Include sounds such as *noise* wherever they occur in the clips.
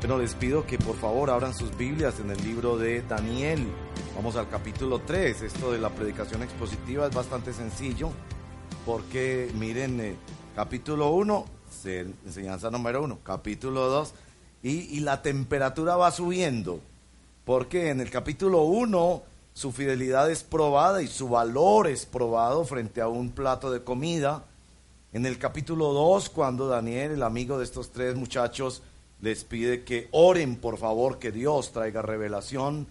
Bueno, les pido que por favor abran sus Biblias en el libro de Daniel. Vamos al capítulo 3. Esto de la predicación expositiva es bastante sencillo porque miren, eh, capítulo 1, enseñanza número 1, capítulo 2, y, y la temperatura va subiendo. Porque en el capítulo 1 su fidelidad es probada y su valor es probado frente a un plato de comida. En el capítulo 2, cuando Daniel, el amigo de estos tres muchachos, les pide que oren por favor que Dios traiga revelación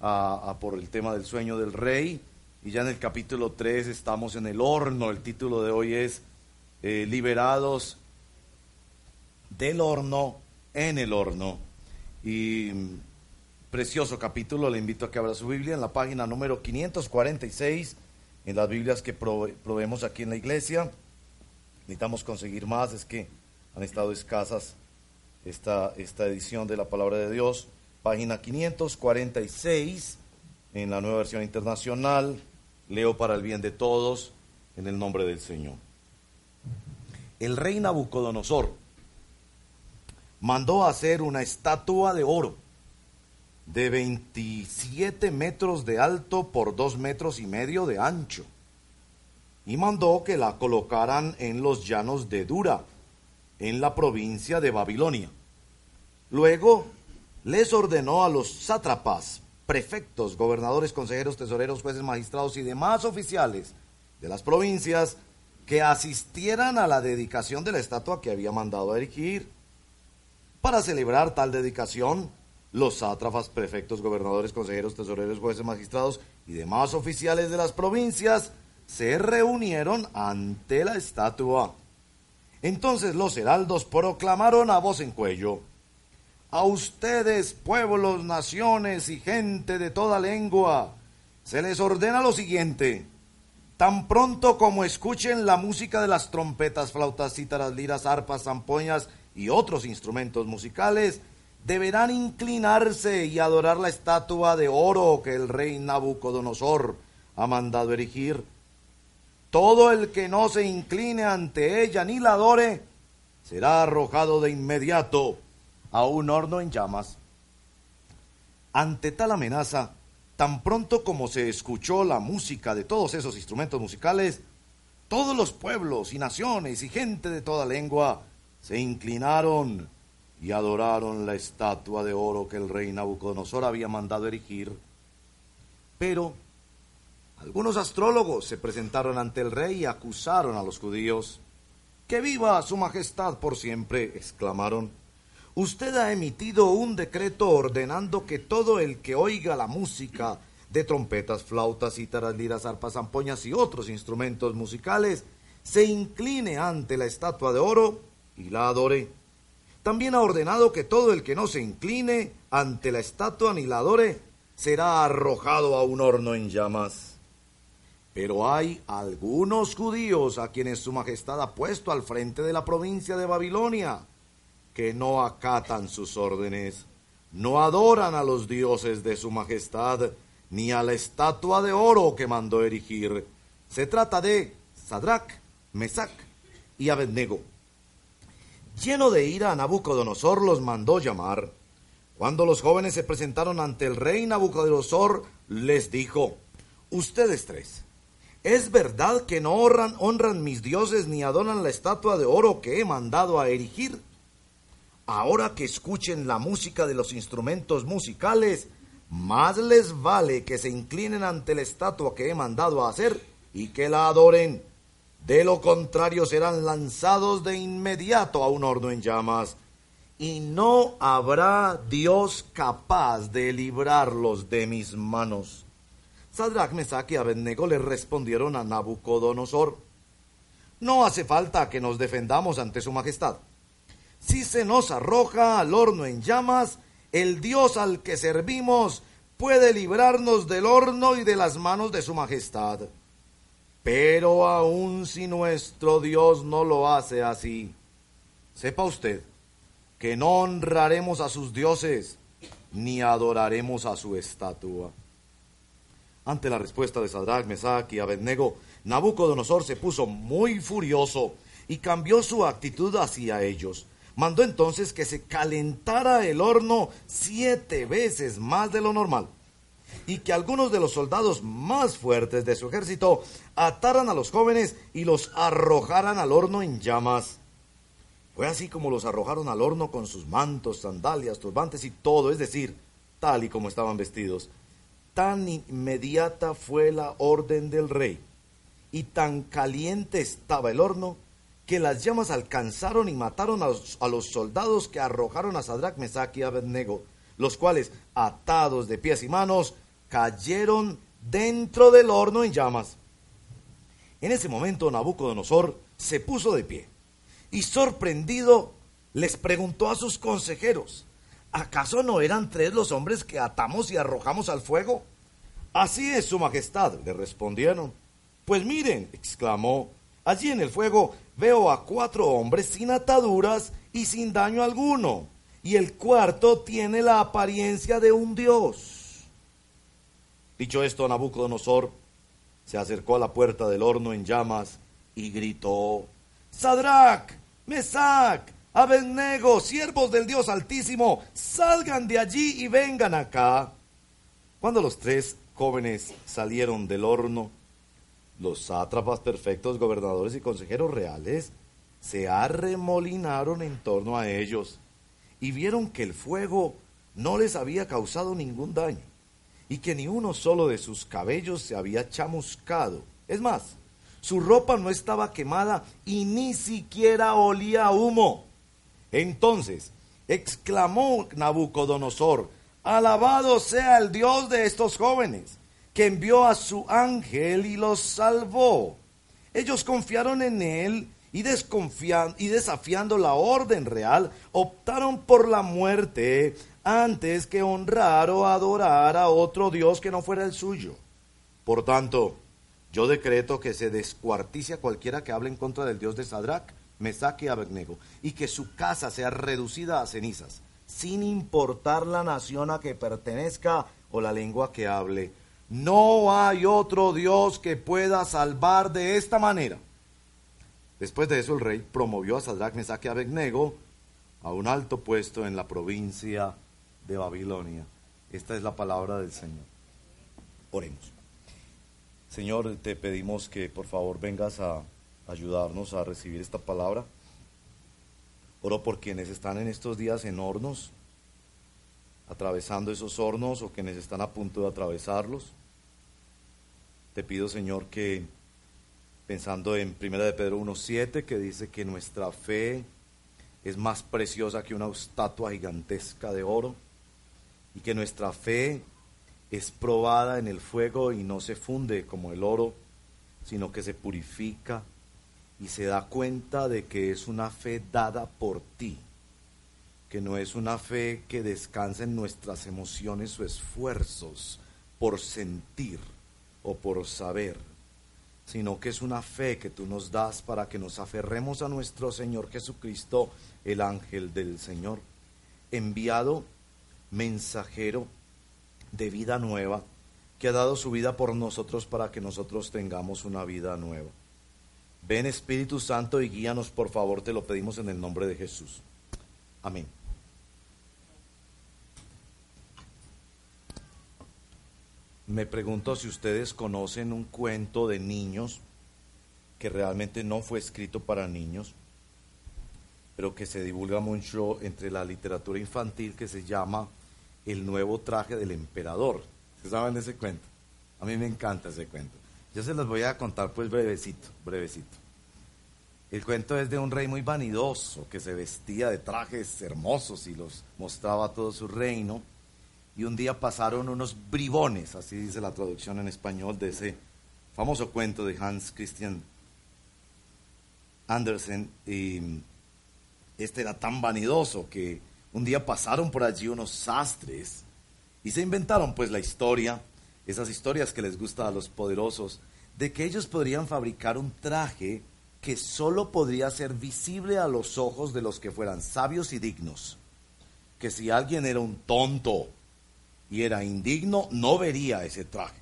a, por el tema del sueño del rey. Y ya en el capítulo 3 estamos en el horno. El título de hoy es eh, Liberados del horno en el horno. Y precioso capítulo, le invito a que abra su Biblia en la página número 546, en las Biblias que proveemos aquí en la iglesia. Necesitamos conseguir más, es que han estado escasas esta, esta edición de la Palabra de Dios, página 546 en la nueva versión internacional. Leo para el bien de todos en el nombre del Señor. El rey Nabucodonosor mandó hacer una estatua de oro de 27 metros de alto por 2 metros y medio de ancho y mandó que la colocaran en los llanos de Dura, en la provincia de Babilonia. Luego les ordenó a los sátrapas, prefectos, gobernadores, consejeros, tesoreros, jueces, magistrados y demás oficiales de las provincias que asistieran a la dedicación de la estatua que había mandado a erigir. Para celebrar tal dedicación, los sátrapas, prefectos, gobernadores, consejeros, tesoreros, jueces, magistrados y demás oficiales de las provincias se reunieron ante la estatua. Entonces los heraldos proclamaron a voz en cuello, a ustedes, pueblos, naciones y gente de toda lengua, se les ordena lo siguiente. Tan pronto como escuchen la música de las trompetas, flautas, cítaras, liras, arpas, zampoñas y otros instrumentos musicales, deberán inclinarse y adorar la estatua de oro que el rey Nabucodonosor ha mandado erigir todo el que no se incline ante ella ni la adore, será arrojado de inmediato a un horno en llamas. Ante tal amenaza, tan pronto como se escuchó la música de todos esos instrumentos musicales, todos los pueblos y naciones y gente de toda lengua se inclinaron y adoraron la estatua de oro que el rey Nabucodonosor había mandado erigir. Pero algunos astrólogos se presentaron ante el rey y acusaron a los judíos. ¡Que viva su majestad por siempre! exclamaron. Usted ha emitido un decreto ordenando que todo el que oiga la música de trompetas, flautas, cítaras, liras, arpas, zampoñas y otros instrumentos musicales se incline ante la estatua de oro y la adore. También ha ordenado que todo el que no se incline ante la estatua ni la adore será arrojado a un horno en llamas. Pero hay algunos judíos a quienes su majestad ha puesto al frente de la provincia de Babilonia, que no acatan sus órdenes, no adoran a los dioses de su majestad, ni a la estatua de oro que mandó erigir. Se trata de Sadrach, Mesach y Abednego. Lleno de ira, Nabucodonosor los mandó llamar. Cuando los jóvenes se presentaron ante el rey Nabucodonosor, les dijo, Ustedes tres, ¿Es verdad que no honran, mis dioses ni adoran la estatua de oro que he mandado a erigir? Ahora que escuchen la música de los instrumentos musicales, más les vale que se inclinen ante la estatua que he mandado a hacer y que la adoren. De lo contrario serán lanzados de inmediato a un horno en llamas, y no habrá Dios capaz de librarlos de mis manos. Sadrach, Mesach y Abednego le respondieron a Nabucodonosor, no hace falta que nos defendamos ante su majestad. Si se nos arroja al horno en llamas, el Dios al que servimos puede librarnos del horno y de las manos de su majestad. Pero aun si nuestro Dios no lo hace así, sepa usted que no honraremos a sus dioses ni adoraremos a su estatua. Ante la respuesta de Sadrach, Mesach y Abednego, Nabucodonosor se puso muy furioso y cambió su actitud hacia ellos. mandó entonces que se calentara el horno siete veces más de lo normal y que algunos de los soldados más fuertes de su ejército ataran a los jóvenes y los arrojaran al horno en llamas. Fue así como los arrojaron al horno con sus mantos, sandalias, turbantes y todo, es decir, tal y como estaban vestidos. Tan inmediata fue la orden del rey y tan caliente estaba el horno que las llamas alcanzaron y mataron a los, soldados que arrojaron a Sadrach, Mesach y Abednego, los cuales, atados de pies y manos, cayeron dentro del horno en llamas. En ese momento Nabucodonosor se puso de pie y sorprendido les preguntó a sus consejeros, ¿acaso no eran tres los hombres que atamos y arrojamos al fuego? Así es, Su Majestad, le respondieron. Pues miren, exclamó, allí en el fuego veo a cuatro hombres sin ataduras y sin daño alguno, y el cuarto tiene la apariencia de un dios. Dicho esto, Nabucodonosor se acercó a la puerta del horno en llamas y gritó, Sadrach, Mesac, Abednego, siervos del Dios Altísimo, salgan de allí y vengan acá. Cuando los tres jóvenes salieron del horno, los sátrapas perfectos, gobernadores y consejeros reales se arremolinaron en torno a ellos y vieron que el fuego no les había causado ningún daño y que ni uno solo de sus cabellos se había chamuscado. Es más, su ropa no estaba quemada y ni siquiera olía a humo. Entonces exclamó Nabucodonosor, alabado sea el Dios de estos jóvenes que envió a su ángel y los salvó. Ellos confiaron en él y, y desafiando la orden real, optaron por la muerte antes que honrar o adorar a otro Dios que no fuera el suyo. Por tanto, yo decreto que se descuartice a cualquiera que hable en contra del Dios de Sadrach, Mesach y Abednego, y que su casa sea reducida a cenizas, sin importar la nación a que pertenezca o la lengua que hable no hay otro Dios que pueda salvar de esta manera. Después de eso el rey promovió a Sadrach, Mesach y Abednego a un alto puesto en la provincia de Babilonia. Esta es la palabra del Señor. Oremos. Señor, te pedimos que por favor vengas a ayudarnos a recibir esta palabra. Oro por quienes están en estos días en hornos, atravesando esos hornos o quienes están a punto de atravesarlos. Te pido, Señor, que pensando en 1 de Pedro 1.7, que dice que nuestra fe es más preciosa que una estatua gigantesca de oro, y que nuestra fe es probada en el fuego y no se funde como el oro, sino que se purifica y se da cuenta de que es una fe dada por ti, que no es una fe que descansa en nuestras emociones o esfuerzos por sentir, o por saber, sino que es una fe que tú nos das para que nos aferremos a nuestro Señor Jesucristo, el ángel del Señor, enviado mensajero de vida nueva, que ha dado su vida por nosotros para que nosotros tengamos una vida nueva. Ven Espíritu Santo y guíanos, por favor, te lo pedimos en el nombre de Jesús. Amén. Me pregunto si ustedes conocen un cuento de niños que realmente no fue escrito para niños, pero que se divulga mucho entre la literatura infantil que se llama El nuevo traje del emperador. ¿Se saben ese cuento? A mí me encanta ese cuento. Yo se los voy a contar pues brevecito, brevecito. El cuento es de un rey muy vanidoso que se vestía de trajes hermosos y los mostraba a todo su reino y un día pasaron unos bribones, así dice la traducción en español de ese famoso cuento de Hans Christian Andersen. Y este era tan vanidoso que un día pasaron por allí unos sastres y se inventaron pues la historia, esas historias que les gusta a los poderosos, de que ellos podrían fabricar un traje que solo podría ser visible a los ojos de los que fueran sabios y dignos. Que si alguien era un tonto y era indigno, no vería ese traje.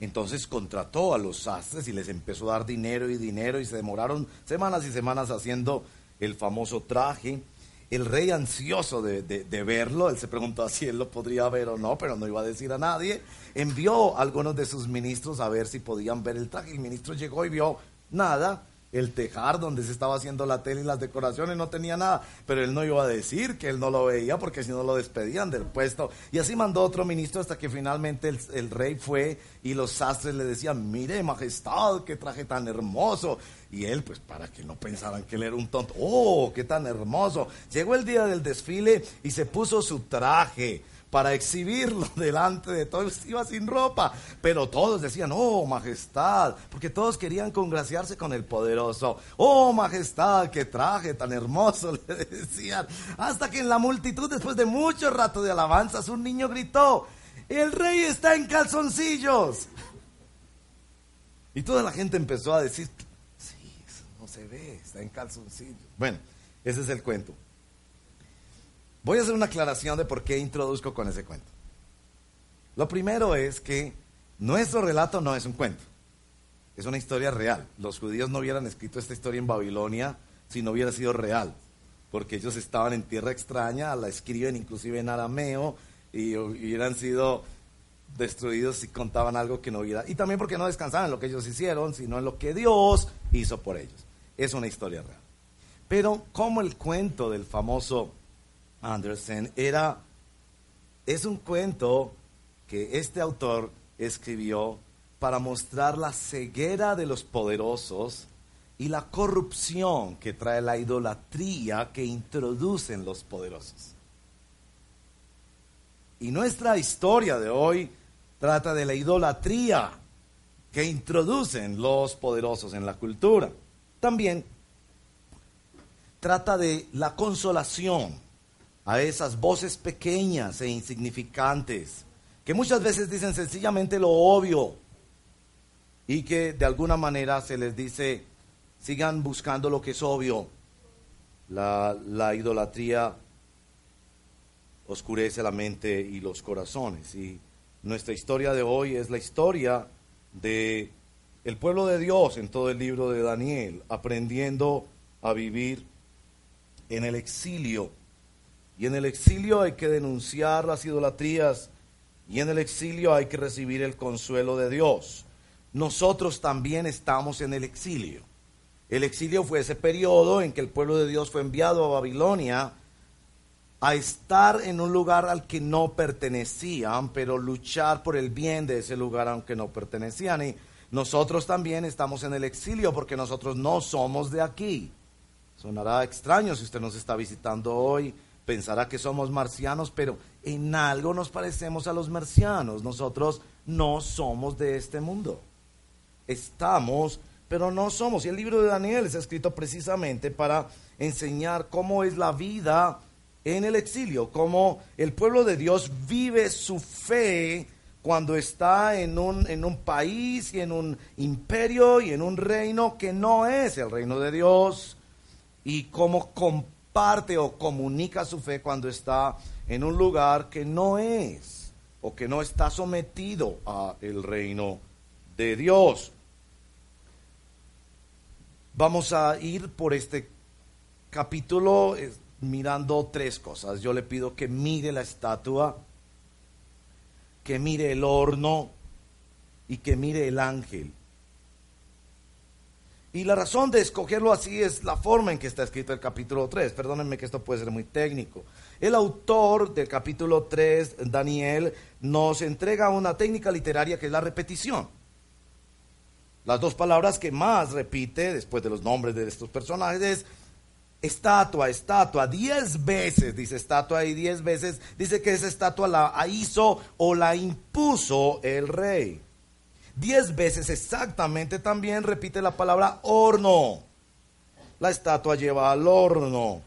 Entonces contrató a los sastres y les empezó a dar dinero y dinero y se demoraron semanas y semanas haciendo el famoso traje. El rey ansioso de, de, verlo, él se preguntó si él lo podría ver o no, pero no iba a decir a nadie, envió a algunos de sus ministros a ver si podían ver el traje. El ministro llegó y vio nada, el tejar donde se estaba haciendo la tele y las decoraciones no tenía nada, pero él no iba a decir que él no lo veía porque si no lo despedían del puesto. Y así mandó otro ministro hasta que finalmente el, rey fue y los sastres le decían, mire majestad, qué traje tan hermoso. Y él, pues para que no pensaran que él era un tonto, oh, qué tan hermoso. Llegó el día del desfile y se puso su traje para exhibirlo *laughs* delante de todos. Iba sin ropa, pero todos decían, oh majestad, porque todos querían congraciarse con el poderoso. Oh majestad, qué traje tan hermoso, *laughs* le decían. Hasta que en la multitud, después de mucho rato de alabanzas, un niño gritó, el rey está en calzoncillos. Y toda la gente empezó a decir, sí, eso no se ve, está en calzoncillos. Bueno, ese es el cuento. Voy a hacer una aclaración de por qué introduzco con ese cuento. Lo primero es que nuestro relato no es un cuento, es una historia real. Los judíos no hubieran escrito esta historia en Babilonia si no hubiera sido real, porque ellos estaban en tierra extraña, la escriben inclusive en arameo y hubieran sido destruidos si contaban algo que no hubiera. Y también porque no descansaban en lo que ellos hicieron, sino en lo que Dios hizo por ellos. Es una historia real. Pero como el cuento del famoso Andersen era, es un cuento que este autor escribió para mostrar la ceguera de los poderosos y la corrupción que trae la idolatría que introducen los poderosos. Y nuestra historia de hoy trata de la idolatría que introducen los poderosos en la cultura. También trata de la consolación a esas voces pequeñas e insignificantes, que muchas veces dicen sencillamente lo obvio y que de alguna manera se les dice, sigan buscando lo que es obvio. La, la idolatría oscurece la mente y los corazones. Y nuestra historia de hoy es la historia de el pueblo de Dios en todo el libro de Daniel, aprendiendo a vivir en el exilio y en el exilio hay que denunciar las idolatrías y en el exilio hay que recibir el consuelo de Dios. Nosotros también estamos en el exilio. El exilio fue ese periodo en que el pueblo de Dios fue enviado a Babilonia a estar en un lugar al que no pertenecían, pero luchar por el bien de ese lugar aunque no pertenecían. Y nosotros también estamos en el exilio porque nosotros no somos de aquí. Sonará extraño si usted nos está visitando hoy pensará que somos marcianos, pero en algo nos parecemos a los marcianos. Nosotros no somos de este mundo. Estamos, pero no somos. Y el libro de Daniel es escrito precisamente para enseñar cómo es la vida en el exilio, cómo el pueblo de Dios vive su fe cuando está en un, en un país y en un imperio y en un reino que no es el reino de Dios y cómo parte o comunica su fe cuando está en un lugar que no es o que no está sometido a el reino de Dios. Vamos a ir por este capítulo eh, mirando tres cosas. Yo le pido que mire la estatua, que mire el horno y que mire el ángel. Y la razón de escogerlo así es la forma en que está escrito el capítulo 3. Perdónenme que esto puede ser muy técnico. El autor del capítulo 3, Daniel, nos entrega una técnica literaria que es la repetición. Las dos palabras que más repite después de los nombres de estos personajes es estatua, estatua. Diez veces dice estatua y diez veces dice que esa estatua la hizo o la impuso el rey. Diez veces exactamente también repite la palabra horno. La estatua lleva al horno.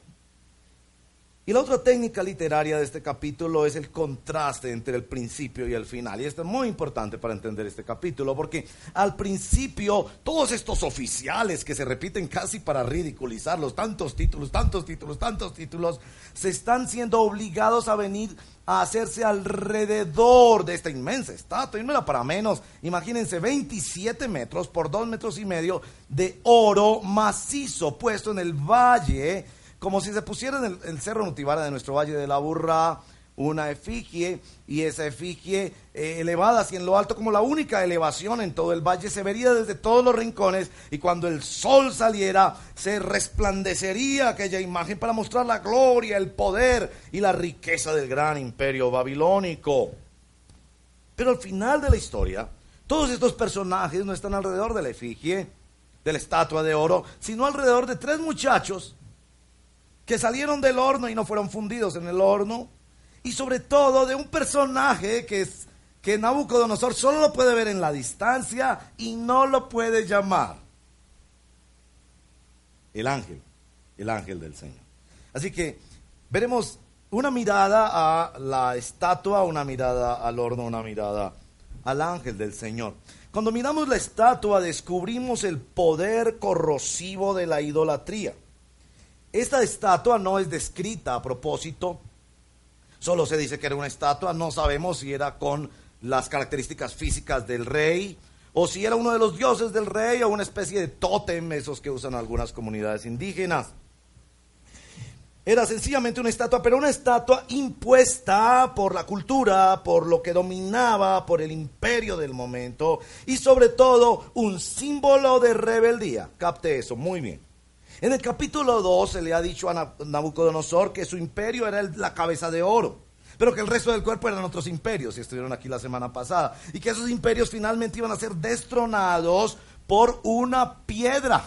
Y la otra técnica literaria de este capítulo es el contraste entre el principio y el final. Y esto es muy importante para entender este capítulo, porque al principio todos estos oficiales que se repiten casi para ridiculizarlos, tantos títulos, tantos títulos, tantos títulos, se están siendo obligados a venir a hacerse alrededor de esta inmensa estatua. Y no era para menos. Imagínense 27 metros por 2 metros y medio de oro macizo puesto en el valle como si se pusiera en el, cerro Nutibara de nuestro Valle de la Burra una efigie y esa efigie eh, elevada hacia en lo alto como la única elevación en todo el valle se vería desde todos los rincones y cuando el sol saliera se resplandecería aquella imagen para mostrar la gloria, el poder y la riqueza del gran imperio babilónico. Pero al final de la historia, todos estos personajes no están alrededor de la efigie, de la estatua de oro, sino alrededor de tres muchachos que salieron del horno y no fueron fundidos en el horno, y sobre todo de un personaje que es que Nabucodonosor solo lo puede ver en la distancia y no lo puede llamar. El ángel, el ángel del Señor. Así que veremos una mirada a la estatua, una mirada al horno, una mirada al ángel del Señor. Cuando miramos la estatua descubrimos el poder corrosivo de la idolatría. Esta estatua no es descrita a propósito, solo se dice que era una estatua, no sabemos si era con las características físicas del rey o si era uno de los dioses del rey o una especie de tótem, esos que usan algunas comunidades indígenas. Era sencillamente una estatua, pero una estatua impuesta por la cultura, por lo que dominaba, por el imperio del momento y sobre todo un símbolo de rebeldía. Capte eso, muy bien. En el capítulo 2 se le ha dicho a Nabucodonosor que su imperio era la cabeza de oro, pero que el resto del cuerpo eran otros imperios, y estuvieron aquí la semana pasada, y que esos imperios finalmente iban a ser destronados por una piedra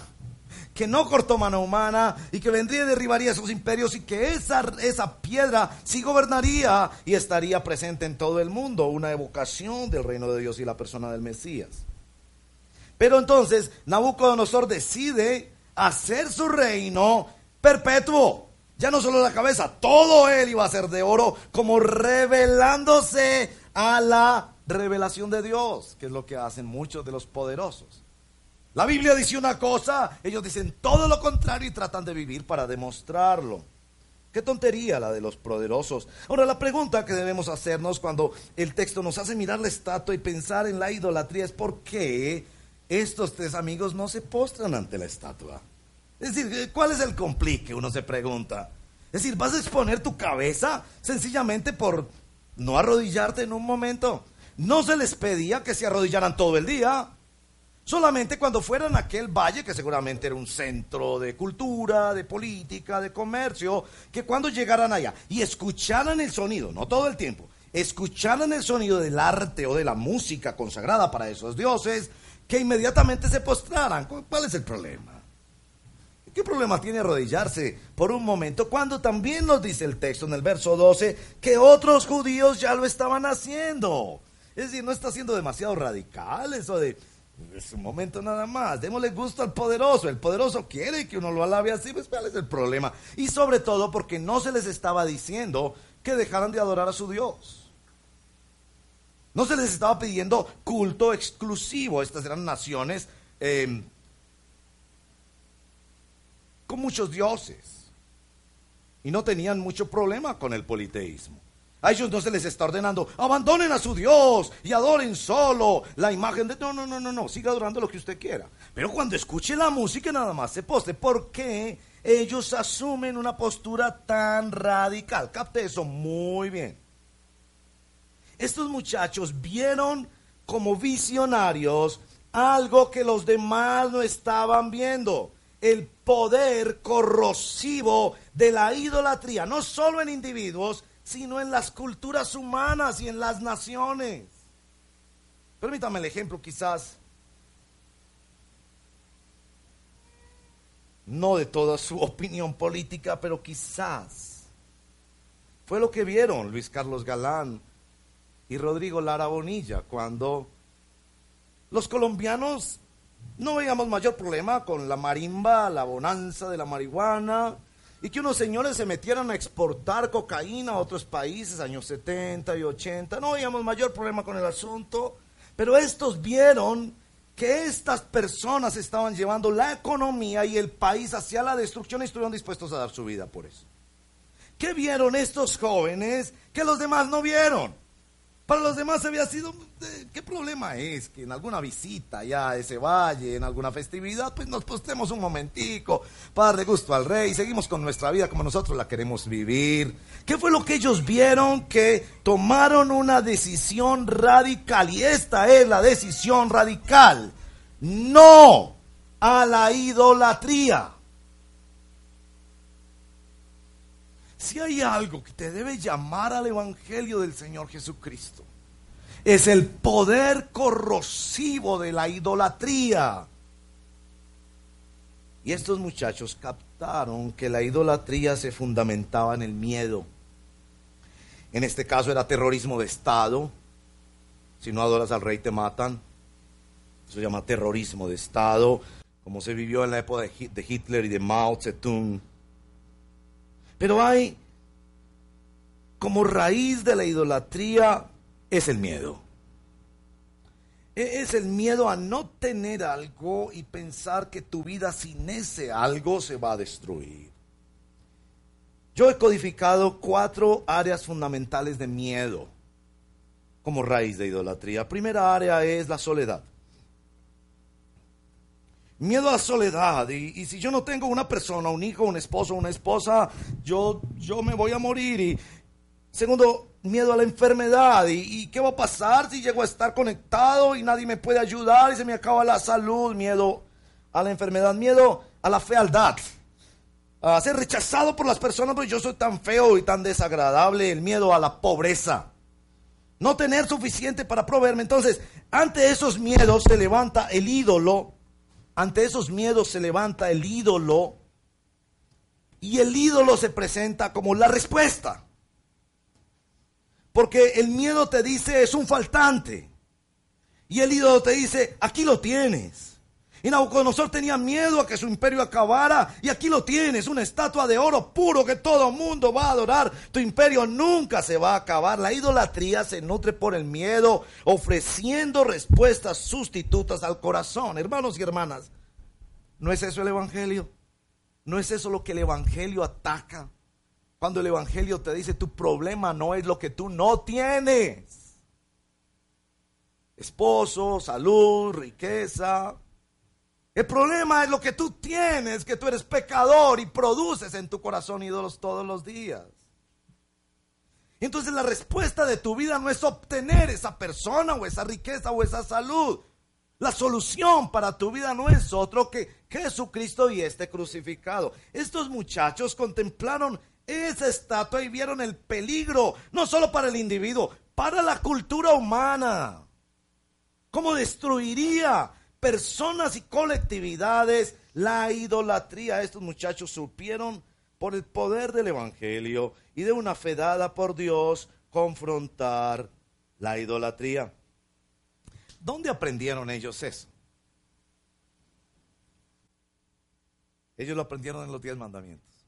que no cortó mano humana y que vendría y derribaría esos imperios y que esa, esa piedra sí gobernaría y estaría presente en todo el mundo, una evocación del reino de Dios y la persona del Mesías. Pero entonces Nabucodonosor decide hacer su reino perpetuo. Ya no solo la cabeza, todo él iba a ser de oro, como revelándose a la revelación de Dios, que es lo que hacen muchos de los poderosos. La Biblia dice una cosa, ellos dicen todo lo contrario y tratan de vivir para demostrarlo. Qué tontería la de los poderosos. Ahora, la pregunta que debemos hacernos cuando el texto nos hace mirar la estatua y pensar en la idolatría es por qué estos tres amigos no se postran ante la estatua. Es decir, ¿cuál es el complique? Uno se pregunta. Es decir, ¿vas a exponer tu cabeza sencillamente por no arrodillarte en un momento? No se les pedía que se arrodillaran todo el día. Solamente cuando fueran a aquel valle, que seguramente era un centro de cultura, de política, de comercio, que cuando llegaran allá y escucharan el sonido, no todo el tiempo, escucharan el sonido del arte o de la música consagrada para esos dioses, que inmediatamente se postraran. ¿Cuál es el problema? ¿Qué problema tiene arrodillarse por un momento cuando también nos dice el texto en el verso 12 que otros judíos ya lo estaban haciendo? Es decir, no está siendo demasiado radical eso de es un momento nada más. Démosle gusto al poderoso. El poderoso quiere que uno lo alabe así, pues cuál es el problema. Y sobre todo porque no se les estaba diciendo que dejaran de adorar a su Dios. No se les estaba pidiendo culto exclusivo. Estas eran naciones em, con muchos dioses. Y no tenían mucho problema con el politeísmo. A ellos no se les está ordenando, abandonen a su Dios y adoren solo la imagen de... No, no, no, no, no, siga adorando lo que usted quiera. Pero cuando escuche la música nada más se poste. ¿Por qué ellos asumen una postura tan radical? Capte eso muy bien. Estos muchachos vieron como visionarios algo que los demás no estaban viendo. El poder corrosivo de la idolatría, no solo en individuos, sino en las culturas humanas y en las naciones. Permítame el ejemplo quizás, no de toda su *laughs* opinión política, pero quizás fue lo que vieron Luis Carlos Galán y Rodrigo Lara Bonilla cuando los colombianos no veíamos mayor problema con la marimba, la bonanza de la marihuana, y que unos señores se metieran a exportar cocaína a otros países, años 70 y 80. No veíamos mayor problema con el asunto, pero estos vieron que estas personas estaban llevando la economía y el país hacia la destrucción y estuvieron dispuestos a dar su vida por eso. ¿Qué vieron estos jóvenes que los demás no vieron? Para los demás había sido, eh, ¿qué problema es que en alguna visita ya a ese valle, en alguna festividad, pues nos postemos un momentico para darle gusto al rey seguimos con nuestra vida como nosotros la queremos vivir? ¿Qué fue lo que ellos vieron? Que tomaron una decisión radical y esta es la decisión radical. No a la idolatría. Si hay algo que te debe llamar al Evangelio del Señor Jesucristo, es el poder corrosivo de la idolatría. Y estos muchachos captaron que la idolatría se fundamentaba en el miedo. En este caso era terrorismo de Estado. Si no adoras al rey te matan. Eso se llama terrorismo de Estado, como se vivió en la época de Hitler y de Mao Zedong. Pero hay como raíz de la idolatría es el miedo. E-, es el miedo a no tener algo y pensar que tu vida sin ese algo se va a destruir. Yo he codificado cuatro áreas fundamentales de miedo como raíz de idolatría. Primera área es la soledad. Miedo a la soledad. Y, si yo no tengo una persona, un hijo, un esposo, una esposa, yo, yo me voy a morir. Y segundo, miedo a la enfermedad. ¿Y, qué va a pasar si llego a estar conectado y nadie me puede ayudar y se me acaba la salud? Miedo a la enfermedad. Miedo a la fealdad. A ser rechazado por las personas porque yo soy tan feo y tan desagradable. El miedo a la pobreza. No tener suficiente para proveerme. Entonces, ante esos miedos se levanta el ídolo ante esos miedos se levanta el ídolo y el ídolo se presenta como la respuesta. Porque el miedo te dice es un faltante. Y el ídolo te dice, aquí lo tienes. Y Nabucodonosor tenía miedo a que su imperio acabara. Y aquí lo tienes, una estatua de oro puro que todo mundo va a adorar. Tu imperio nunca se va a acabar. La idolatría se nutre por el miedo, ofreciendo respuestas sustitutas al corazón. Hermanos y hermanas, ¿no es eso el Evangelio? ¿No es eso lo que el Evangelio ataca? Cuando el Evangelio te dice, tu problema no es lo que tú no tienes. Esposo, salud, riqueza, el problema es lo que tú tienes, que tú eres pecador y produces en tu corazón ídolos todos los días. Entonces la respuesta de tu vida no es obtener esa persona o esa riqueza o esa salud. La solución para tu vida no es otro que Jesucristo y este crucificado. Estos muchachos contemplaron esa estatua y vieron el peligro, no solo para el individuo, para la cultura humana. ¿Cómo destruiría personas y colectividades la idolatría. Estos muchachos supieron por el poder del Evangelio y de una fe dada por Dios confrontar la idolatría. ¿Dónde aprendieron ellos eso? Ellos lo aprendieron en los diez mandamientos.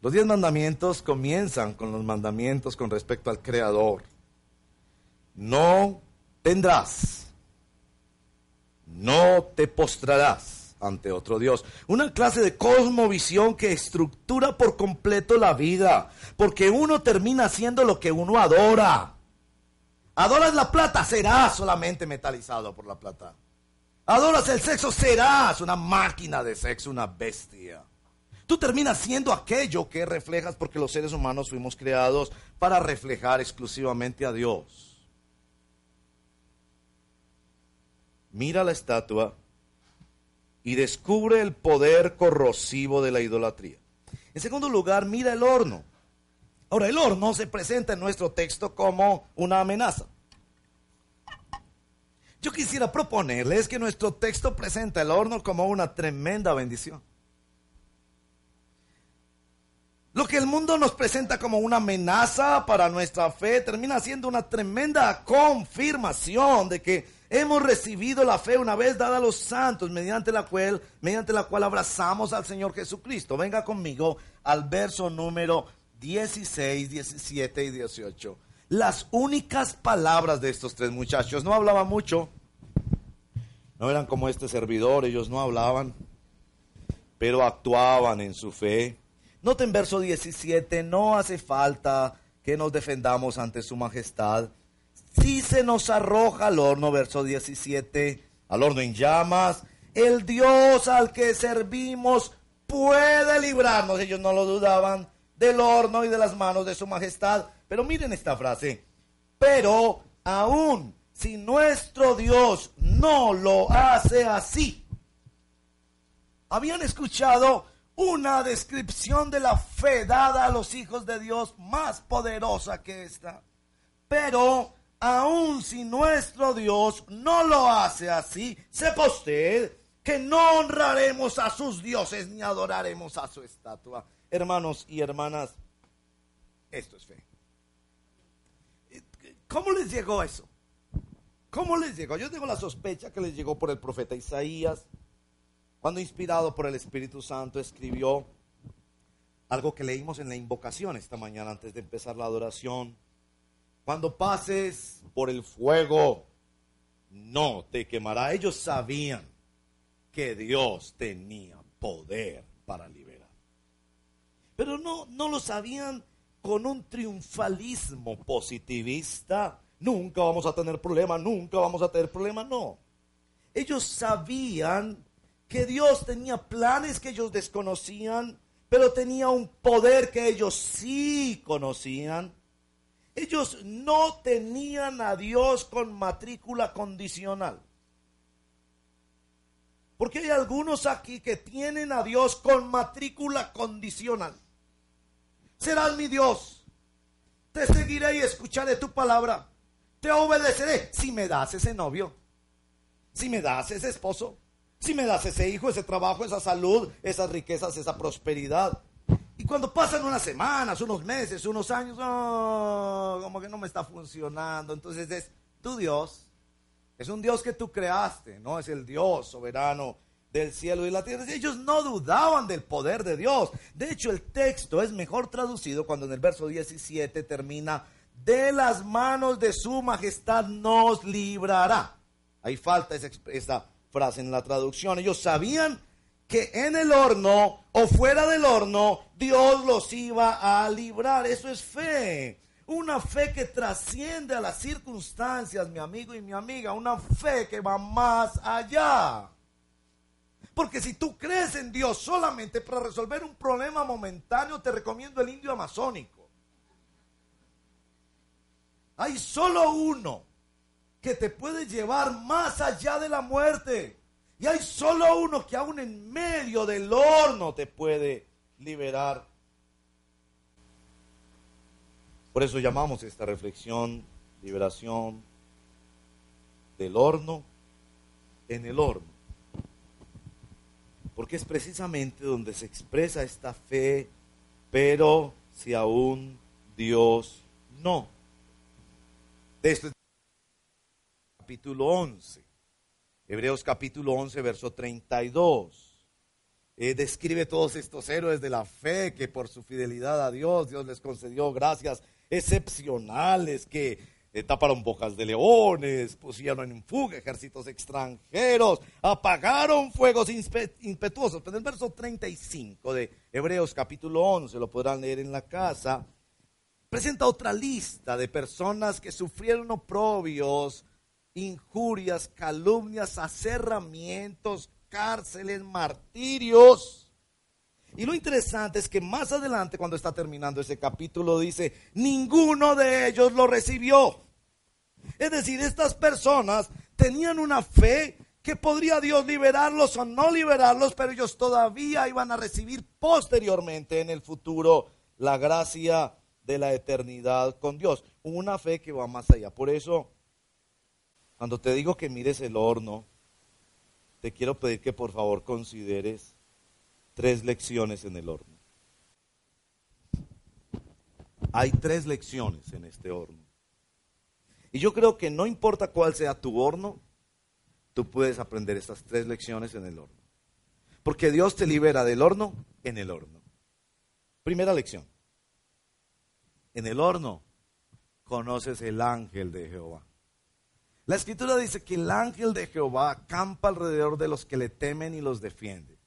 Los diez mandamientos comienzan con los mandamientos con respecto al Creador. No tendrás no te postrarás ante otro Dios. Una clase de cosmovisión que estructura por completo la vida, porque uno termina haciendo lo que uno adora. Adoras la plata, serás solamente metalizado por la plata. Adoras el sexo, serás una máquina de sexo, una bestia. Tú terminas siendo aquello que reflejas porque los seres humanos fuimos creados para reflejar exclusivamente a Dios. Mira la estatua y descubre el poder corrosivo de la idolatría. En segundo lugar, mira el horno. Ahora, el horno se presenta en nuestro texto como una amenaza. Yo quisiera proponerles que nuestro texto presenta el horno como una tremenda bendición. Lo que el mundo nos presenta como una amenaza para nuestra fe termina siendo una tremenda confirmación de que Hemos recibido la fe una vez dada a los santos, mediante la cual, mediante la cual abrazamos al Señor Jesucristo. Venga conmigo al verso número 16, 17 y 18. Las únicas palabras de estos tres muchachos no hablaban mucho. No eran como este servidor, ellos no hablaban, pero actuaban en su fe. Noten verso 17, no hace falta que nos defendamos ante su majestad. Si se nos arroja al horno, verso 17, al horno en llamas, el Dios al que servimos puede librarnos, ellos no lo dudaban, del horno y de las manos de su majestad. Pero miren esta frase, pero aún si nuestro Dios no lo hace así, habían escuchado una descripción de la fe dada a los hijos de Dios más poderosa que esta. Pero aun si nuestro Dios no lo hace así, sepa usted que no honraremos a sus dioses ni adoraremos a su estatua. Hermanos y hermanas, esto es fe. ¿Cómo les llegó eso? ¿Cómo les llegó? Yo tengo la sospecha que les llegó por el profeta Isaías, cuando inspirado por el Espíritu Santo escribió algo que leímos en la invocación esta mañana antes de empezar la adoración. Cuando pases por el fuego, no te quemará. Ellos sabían que Dios tenía poder para liberar. Pero no, no lo sabían con un triunfalismo positivista. Nunca vamos a tener problema, nunca vamos a tener problema, no. Ellos sabían que Dios tenía planes que ellos desconocían, pero tenía un poder que ellos sí conocían. Ellos no tenían a Dios con matrícula condicional. Porque hay algunos aquí que tienen a Dios con matrícula condicional. Serás mi Dios. Te seguiré y escucharé tu palabra. Te obedeceré si me das ese novio. Si me das ese esposo si me das ese hijo, ese trabajo, esa salud, esas riquezas, esa prosperidad. Cuando pasan unas semanas, unos meses, unos años, oh, como que no me está funcionando. Entonces es tu Dios. Es un Dios que tú creaste, no es el Dios soberano del cielo y la tierra. Ellos no dudaban del poder de Dios. De hecho, el texto es mejor traducido cuando en el verso 17 termina, de las manos de su majestad nos librará. Ahí falta esa, esa frase en la traducción. Ellos sabían que en el horno o fuera del horno Dios los iba a librar. Eso es fe. Una fe que trasciende a las circunstancias, mi amigo y mi amiga. Una fe que va más allá. Porque si tú crees en Dios solamente para resolver un problema momentáneo, te recomiendo el indio amazónico. Hay solo uno que te puede llevar más allá de la muerte. Y hay solo uno que aún en medio del horno te puede liberar. Por eso llamamos esta reflexión liberación del horno en el horno. Porque es precisamente donde se expresa esta fe, pero si aún Dios no. De esto capítulo 11. Hebreos capítulo 11, verso 32. Eh, describe todos estos héroes de la fe que por su fidelidad a Dios, Dios les concedió gracias excepcionales que eh, taparon bocas de leones, pusieron en fuga ejércitos extranjeros, apagaron fuegos impetuosos. Pero en el verso 35 de Hebreos capítulo 11, lo podrán leer en la casa, presenta otra lista de personas que sufrieron oprobios, injurias, calumnias, acerramientos, cárceles, martirios. Y lo interesante es que más adelante, cuando está terminando ese capítulo, dice, ninguno de ellos lo recibió. Es decir, estas personas tenían una fe que podría Dios liberarlos o no liberarlos, pero ellos todavía iban a recibir posteriormente en el futuro la gracia de la eternidad con Dios. Una fe que va más allá. Por eso cuando te digo que mires el horno, te quiero pedir que por favor consideres tres lecciones en el horno. Hay tres lecciones en este horno. Y yo creo que no importa cuál sea tu horno, tú puedes aprender estas tres lecciones en el horno. Porque Dios te libera del horno en el horno. Primera lección. En el horno conoces el ángel de Jehová. La escritura dice que el ángel de Jehová acampa alrededor de los que le temen y los defiende.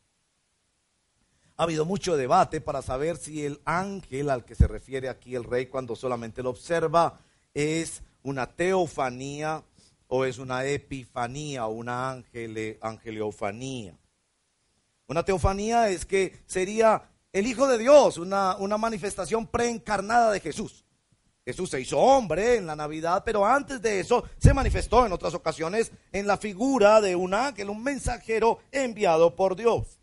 Ha habido mucho debate para saber si el ángel al que se refiere aquí el rey cuando solamente lo observa es una teofanía o es una epifanía o una angele, angeliofanía. Una teofanía es que sería el Hijo de Dios, una manifestación preencarnada de Jesús. Jesús se hizo hombre en la Navidad, pero antes de eso se manifestó en otras ocasiones en la figura de un ángel, un mensajero enviado por Dios.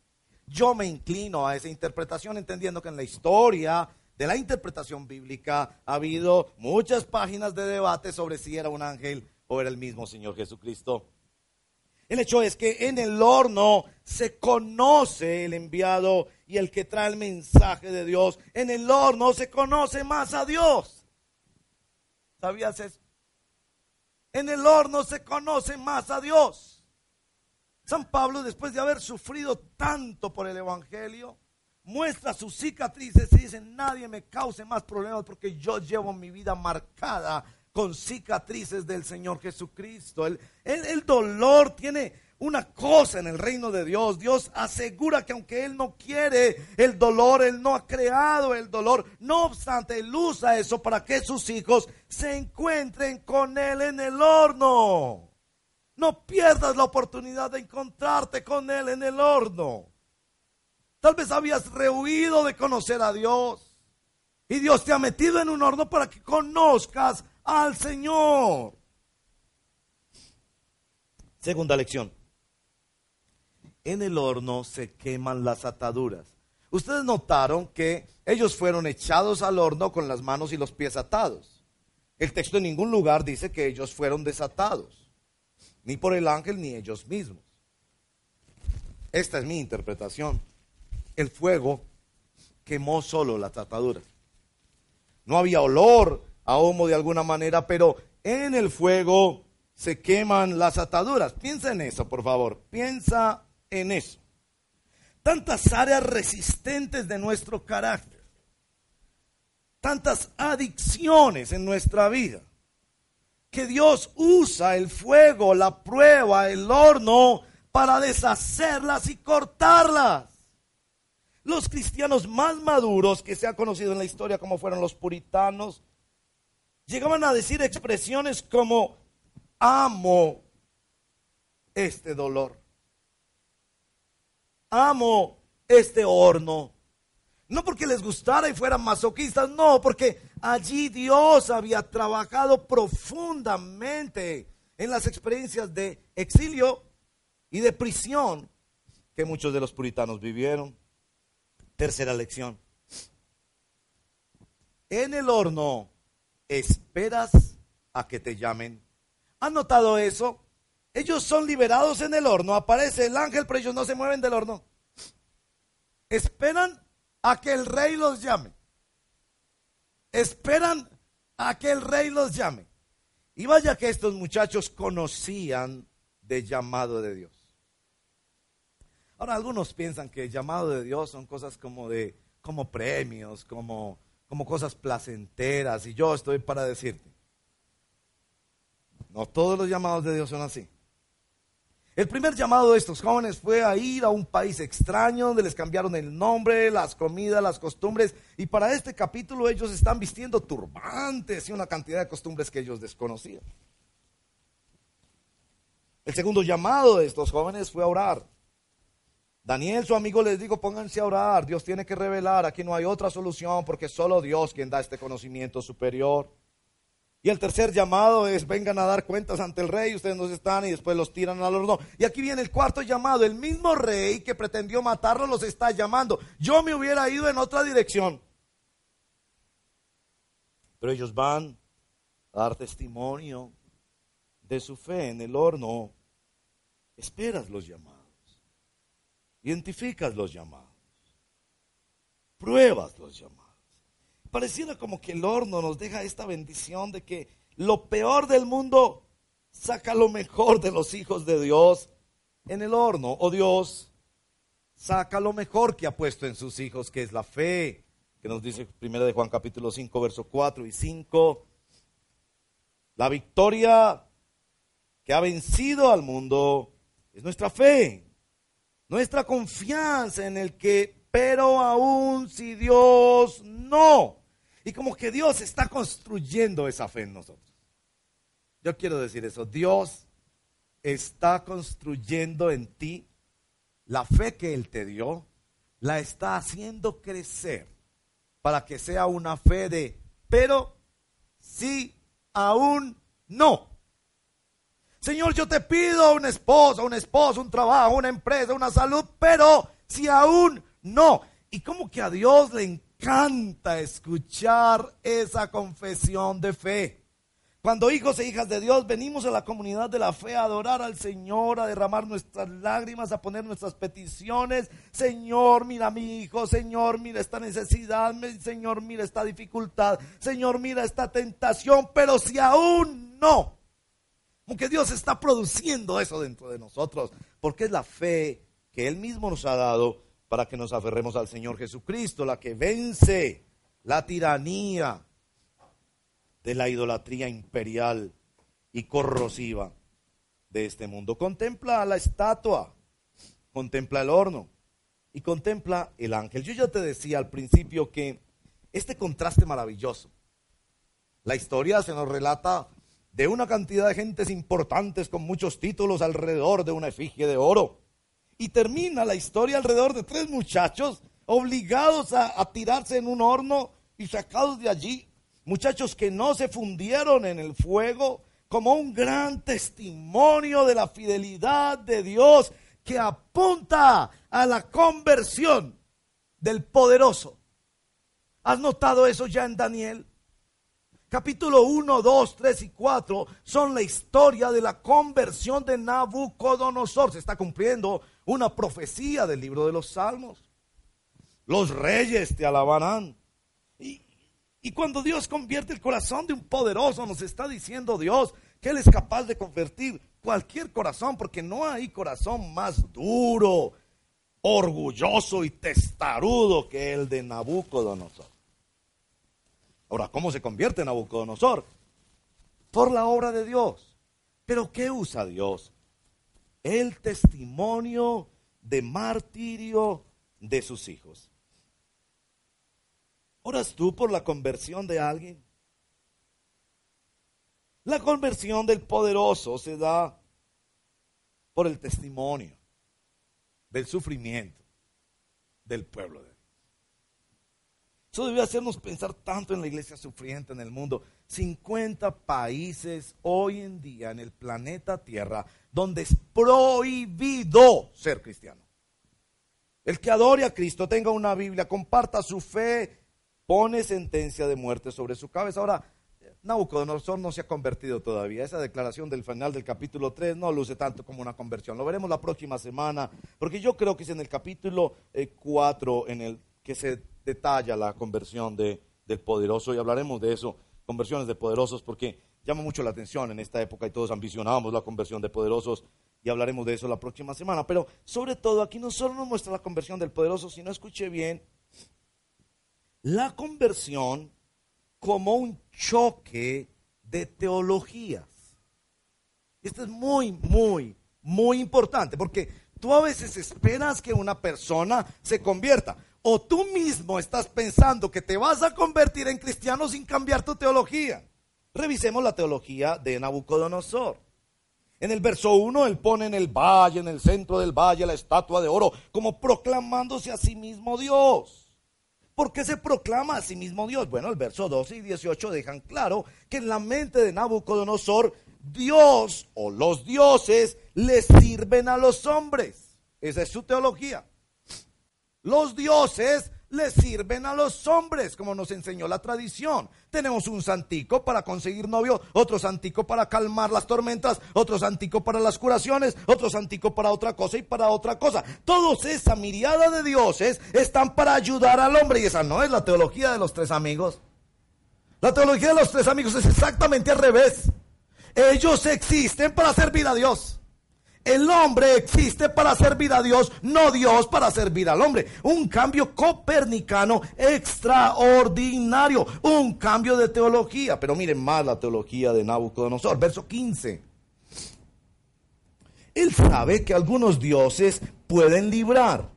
Yo me inclino a esa interpretación entendiendo que en la historia de la interpretación bíblica ha habido muchas páginas de debate sobre si era un ángel o era el mismo Señor Jesucristo. El hecho es que en el horno se conoce el enviado y el que trae el mensaje de Dios. En el horno se conoce más a Dios. ¿Sabías? En el horno se conoce más a Dios. San Pablo, después de haber sufrido tanto por el Evangelio, muestra sus cicatrices y dice, nadie me cause más problemas porque yo llevo mi vida marcada con cicatrices del Señor Jesucristo. El, el, dolor tiene una cosa en el reino de Dios. Dios asegura que aunque Él no quiere el dolor, Él no ha creado el dolor. No obstante, Él usa eso para que sus hijos se encuentren con Él en el horno. No pierdas la oportunidad de encontrarte con Él en el horno. Tal vez habías rehuido de conocer a Dios. Y Dios te ha metido en un horno para que conozcas al Señor. Segunda lección. En el horno se queman las ataduras. Ustedes notaron que ellos fueron echados al horno con las manos y los pies atados. El texto en ningún lugar dice que ellos fueron desatados ni por el ángel ni ellos mismos. Esta es mi interpretación. El fuego quemó solo las ataduras. No había olor a humo de alguna manera, pero en el fuego se queman las ataduras. Piensa en eso, por favor. Piensa en eso. Tantas áreas resistentes de nuestro carácter. Tantas adicciones en nuestra vida que Dios usa el fuego, la prueba, el horno para deshacerlas y cortarlas. Los cristianos más maduros que se ha conocido en la historia, como fueron los puritanos, llegaban a decir expresiones como, amo este dolor, amo este horno. No porque les gustara y fueran masoquistas, no, porque Allí Dios había trabajado profundamente en las experiencias de exilio y de prisión que muchos de los puritanos vivieron. Tercera lección. En el horno esperas a que te llamen. ¿Han notado eso? Ellos son liberados en el horno, aparece el ángel, pero ellos no se mueven del horno. Esperan a que el rey los llame esperan a que el rey los llame. Y vaya que estos muchachos conocían de llamado de Dios. Ahora algunos piensan que el llamado de Dios son cosas como de como premios, como como cosas placenteras y yo estoy para decirte. No todos los llamados de Dios son así. El primer llamado de estos jóvenes fue a ir a un país extraño donde les cambiaron el nombre, las comidas, las costumbres. Y para este capítulo ellos están vistiendo turbantes y una cantidad de costumbres que ellos desconocían. El segundo llamado de estos jóvenes fue a orar. Daniel, su amigo, les dijo, pónganse a orar. Dios tiene que revelar. Aquí no hay otra solución porque solo Dios quien da este conocimiento superior. Y el tercer llamado es, vengan a dar cuentas ante el rey, ustedes no están y después los tiran al horno. Y aquí viene el cuarto llamado, el mismo rey que pretendió matarlos los está llamando. Yo me hubiera ido en otra dirección. Pero ellos van a dar testimonio de su fe en el horno. Esperas los llamados. Identificas los llamados. Pruebas los llamados. Pareciera como que el horno nos deja esta bendición de que lo peor del mundo saca lo mejor de los hijos de Dios en el horno. O Dios saca lo mejor que ha puesto en sus hijos, que es la fe, que nos dice primero de Juan capítulo 5, verso 4 y 5. La victoria que ha vencido al mundo es nuestra fe, nuestra confianza en el que pero aún si Dios no. Y como que Dios está construyendo esa fe en nosotros. Yo quiero decir eso, Dios está construyendo en ti la fe que Él te dio, la está haciendo crecer para que sea una fe de, pero si aún no. Señor, yo te pido un esposo, un esposo, un trabajo, una empresa, una salud, pero si aún no. Y como que a Dios le encanta escuchar esa confesión de fe. Cuando hijos e hijas de Dios venimos a la comunidad de la fe a adorar al Señor, a derramar nuestras lágrimas, a poner nuestras peticiones. Señor, mira mi hijo, Señor, mira esta necesidad, Señor, mira esta dificultad, Señor, mira esta tentación, pero si aún no, aunque Dios está produciendo eso dentro de nosotros, porque es la fe que Él mismo nos ha dado para que nos aferremos al Señor Jesucristo, la que vence la tiranía de la idolatría imperial y corrosiva de este mundo. Contempla la estatua, contempla el horno y contempla el ángel. Yo ya te decía al principio que este contraste maravilloso, la historia se nos relata de una cantidad de gentes importantes con muchos títulos alrededor de una efigie de oro. Y termina la historia alrededor de tres muchachos obligados a, tirarse en un horno y sacados de allí muchachos que no se fundieron en el fuego, como un gran testimonio de la fidelidad de Dios que apunta a la conversión del poderoso. ¿Has notado eso ya en Daniel? Capítulo 1, 2, 3 y 4 son la historia de la conversión de Nabucodonosor. Se está cumpliendo una profecía del libro de los Salmos. Los reyes te alabarán. Y, y cuando Dios convierte el corazón de un poderoso, nos está diciendo Dios que Él es capaz de convertir cualquier corazón, porque no hay corazón más duro, orgulloso y testarudo que el de Nabucodonosor. Ahora, ¿cómo se convierte Nabucodonosor? Por la obra de Dios. Pero ¿qué usa Dios? El testimonio de martirio de sus hijos. ¿Oras tú por la conversión de alguien? La conversión del poderoso se da por el testimonio del sufrimiento del pueblo de Dios. Eso debe hacernos pensar tanto en la iglesia sufriente en el mundo. 50 países hoy en día en el planeta Tierra donde es prohibido ser cristiano. El que adore a Cristo, tenga una Biblia, comparta su fe pone sentencia de muerte sobre su cabeza. Ahora, Nabucodonosor no se ha convertido todavía. Esa declaración del final del capítulo 3 no luce tanto como una conversión. Lo veremos la próxima semana, porque yo creo que es en el capítulo 4 eh, en el que se detalla la conversión de, del poderoso y hablaremos de eso, conversiones de poderosos, porque llama mucho la atención en esta época y todos ambicionábamos la conversión de poderosos y hablaremos de eso la próxima semana. Pero sobre todo aquí no solo nos muestra la conversión del poderoso, sino escuche bien la conversión como un choque de teologías. Esto es muy, muy, muy importante porque tú a veces esperas que una persona se convierta o tú mismo estás pensando que te vas a convertir en cristiano sin cambiar tu teología. Revisemos la teología de Nabucodonosor. En el verso 1, él pone en el valle, en el centro del valle, la estatua de oro, como proclamándose a sí mismo Dios. ¿Por qué se proclama a sí mismo Dios? Bueno, el verso 12 y 18 dejan claro que en la mente de Nabucodonosor, Dios o los dioses le sirven a los hombres. Esa es su teología. Los dioses le sirven a los hombres, como nos enseñó la tradición. Tenemos un santico para conseguir novio, otro santico para calmar las tormentas, otro santico para las curaciones, otro santico para otra cosa y para otra cosa. Todos esa miriada de dioses están para ayudar al hombre y esa no es la teología de los tres amigos. La teología de los tres amigos es exactamente al revés. Ellos existen para servir a Dios. El hombre existe para servir a Dios, no Dios para servir al hombre. Un cambio copernicano extraordinario, un cambio de teología. Pero miren más la teología de Nabucodonosor, verso 15. Él sabe que algunos dioses pueden librar.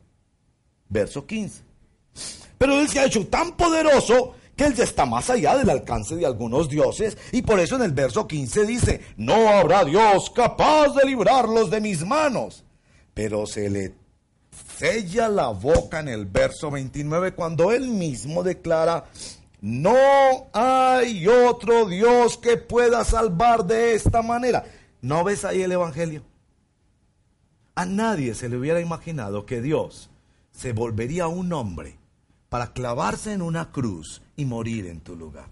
verso 15. Pero Él se ha hecho tan poderoso que Él está más allá del alcance de algunos dioses. Y por eso en el verso 15 dice, no habrá Dios capaz de librarlos de mis manos. Pero se le sella la boca en el verso 29 cuando Él mismo declara, no hay otro Dios que pueda salvar de esta manera. ¿No ves ahí el Evangelio? A nadie se le hubiera imaginado que Dios se volvería un hombre para clavarse en una cruz y morir en tu lugar.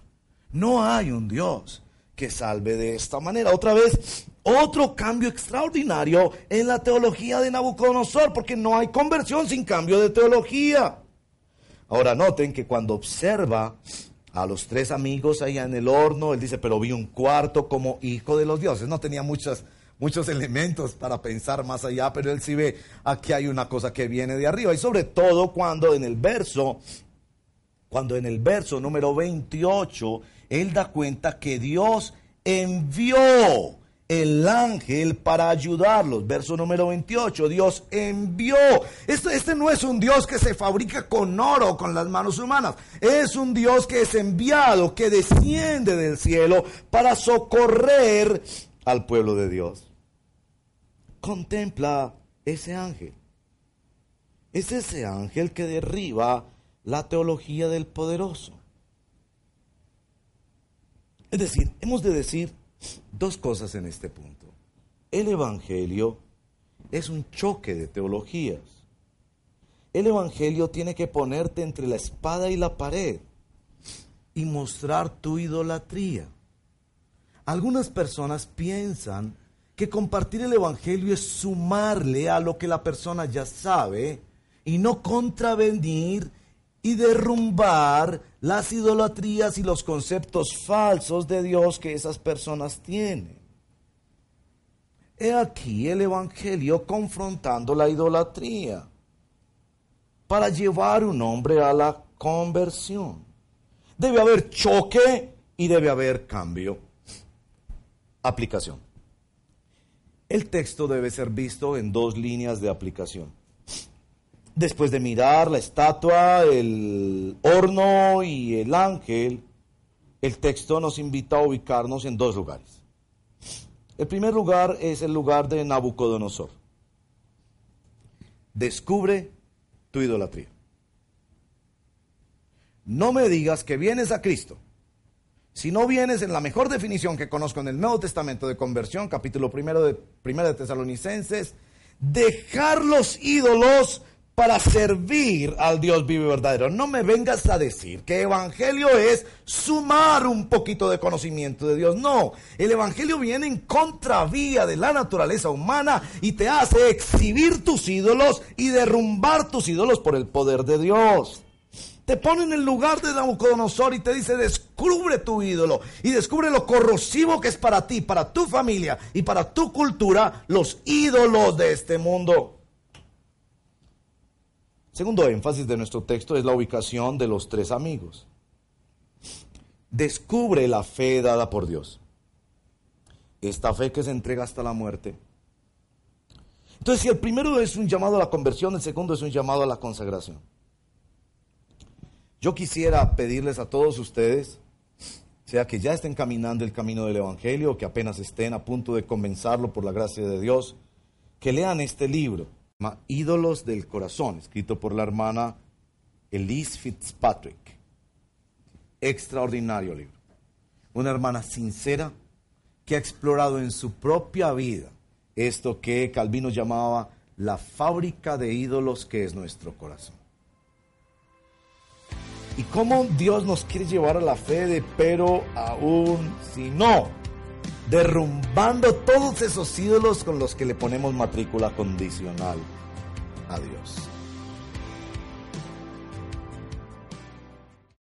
No hay un Dios que salve de esta manera. Otra vez, otro cambio extraordinario en la teología de Nabucodonosor, porque no hay conversión sin cambio de teología. Ahora noten que cuando observa a los tres amigos allá en el horno, él dice, pero vi un cuarto como hijo de los dioses. No tenía muchas muchos elementos para pensar más allá, pero él sí ve aquí hay una cosa que viene de arriba. Y sobre todo cuando en el verso, cuando en el verso número 28, él da cuenta que Dios envió el ángel para ayudarlos. Verso número 28, Dios envió. Este, este, no es un Dios que se fabrica con oro, con las manos humanas. Es un Dios que es enviado, que desciende del cielo para socorrer al pueblo de Dios contempla ese ángel. Es ese ángel que derriba la teología del poderoso. Es decir, hemos de decir dos cosas en este punto. El Evangelio es un choque de teologías. El Evangelio tiene que ponerte entre la espada y la pared y mostrar tu idolatría. Algunas personas piensan que compartir el Evangelio es sumarle a lo que la persona ya sabe y no contravenir y derrumbar las idolatrías y los conceptos falsos de Dios que esas personas tienen. He aquí el Evangelio confrontando la idolatría para llevar un hombre a la conversión. Debe haber choque y debe haber cambio. Aplicación. El texto debe ser visto en dos líneas de aplicación. Después de mirar la estatua, el horno y el ángel, el texto nos invita a ubicarnos en dos lugares. El primer lugar es el lugar de Nabucodonosor. Descubre tu idolatría. No me digas que vienes a Cristo si no vienes en la mejor definición que conozco en el Nuevo Testamento de conversión, capítulo primero de Primera de Tesalonicenses, dejar los ídolos para servir al Dios vivo y verdadero. No me vengas a decir que evangelio es sumar un poquito de conocimiento de Dios. No, el evangelio viene en contravía de la naturaleza humana y te hace exhibir tus ídolos y derrumbar tus ídolos por el poder de Dios te pone en el lugar de Nabucodonosor y te dice, descubre tu ídolo y descubre lo corrosivo que es para ti, para tu familia y para tu cultura, los ídolos de este mundo. Segundo énfasis de nuestro texto es la ubicación de los tres amigos. Descubre la fe dada por Dios. Esta fe que se entrega hasta la muerte. Entonces, si el primero es un llamado a la conversión, el segundo es un llamado a la consagración. Yo quisiera pedirles a todos ustedes, sea que ya estén caminando el camino del Evangelio o que apenas estén a punto de comenzarlo por la gracia de Dios, que lean este libro, Ídolos del Corazón, escrito por la hermana Elise Fitzpatrick. Extraordinario libro. Una hermana sincera que ha explorado en su propia vida esto que Calvino llamaba la fábrica de ídolos que es nuestro corazón y cómo Dios nos quiere llevar a la fe de pero aún si no, derrumbando todos esos ídolos con los que le ponemos matrícula condicional a Dios.